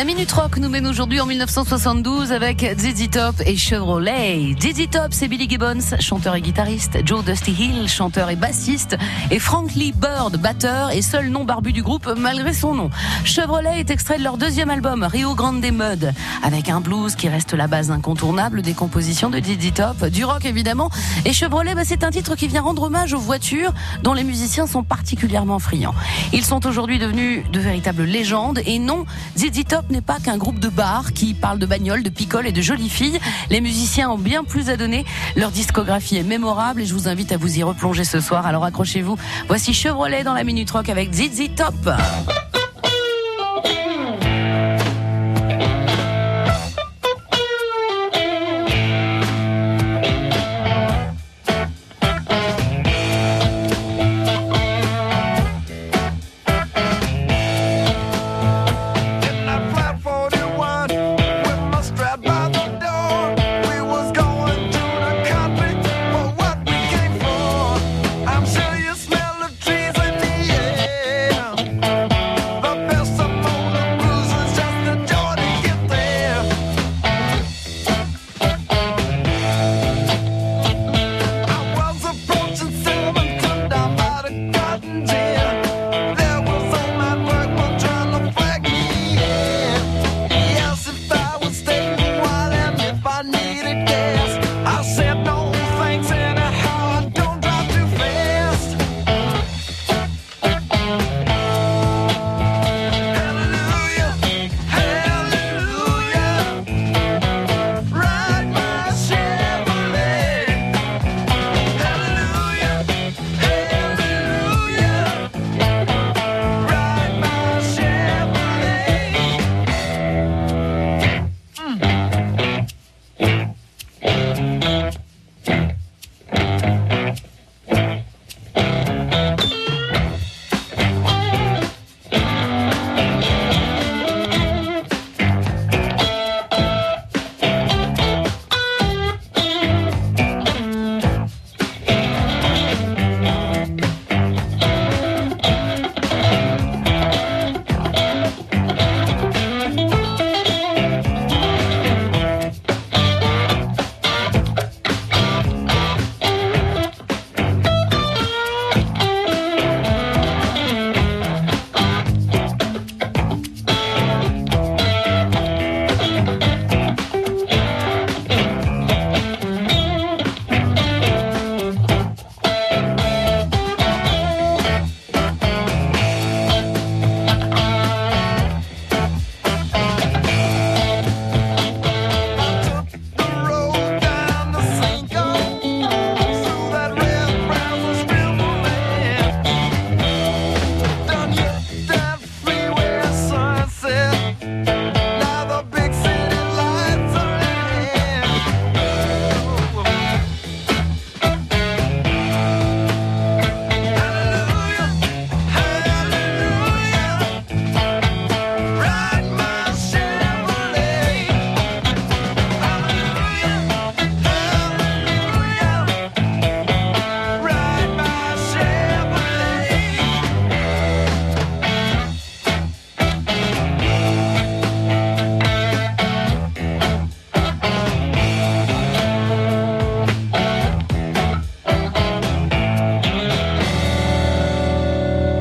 La Minute Rock nous mène aujourd'hui en 1972 avec Dizzy Top et Chevrolet. Dizzy Top, c'est Billy Gibbons, chanteur et guitariste, Joe Dusty Hill, chanteur et bassiste, et Frank Lee Bird, batteur et seul nom barbu du groupe malgré son nom. Chevrolet est extrait de leur deuxième album, Rio Grande Mud, avec un blues qui reste la base incontournable des compositions de Dizzy Top, du rock évidemment. Et Chevrolet, bah, c'est un titre qui vient rendre hommage aux voitures dont les musiciens sont particulièrement friands. Ils sont aujourd'hui devenus de véritables légendes et non, ZZ Top n'est pas qu'un groupe de bars qui parle de bagnoles, de picoles et de jolies filles. Les musiciens ont bien plus à donner. Leur discographie est mémorable et je vous invite à vous y replonger ce soir. Alors accrochez-vous. Voici Chevrolet dans la Minute Rock avec ZZ Top.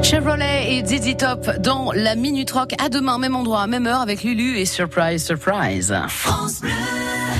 Chevrolet et Dizzy Top dans la Minute Rock. À demain, même endroit, même heure avec Lulu et Surprise Surprise. France Bleu.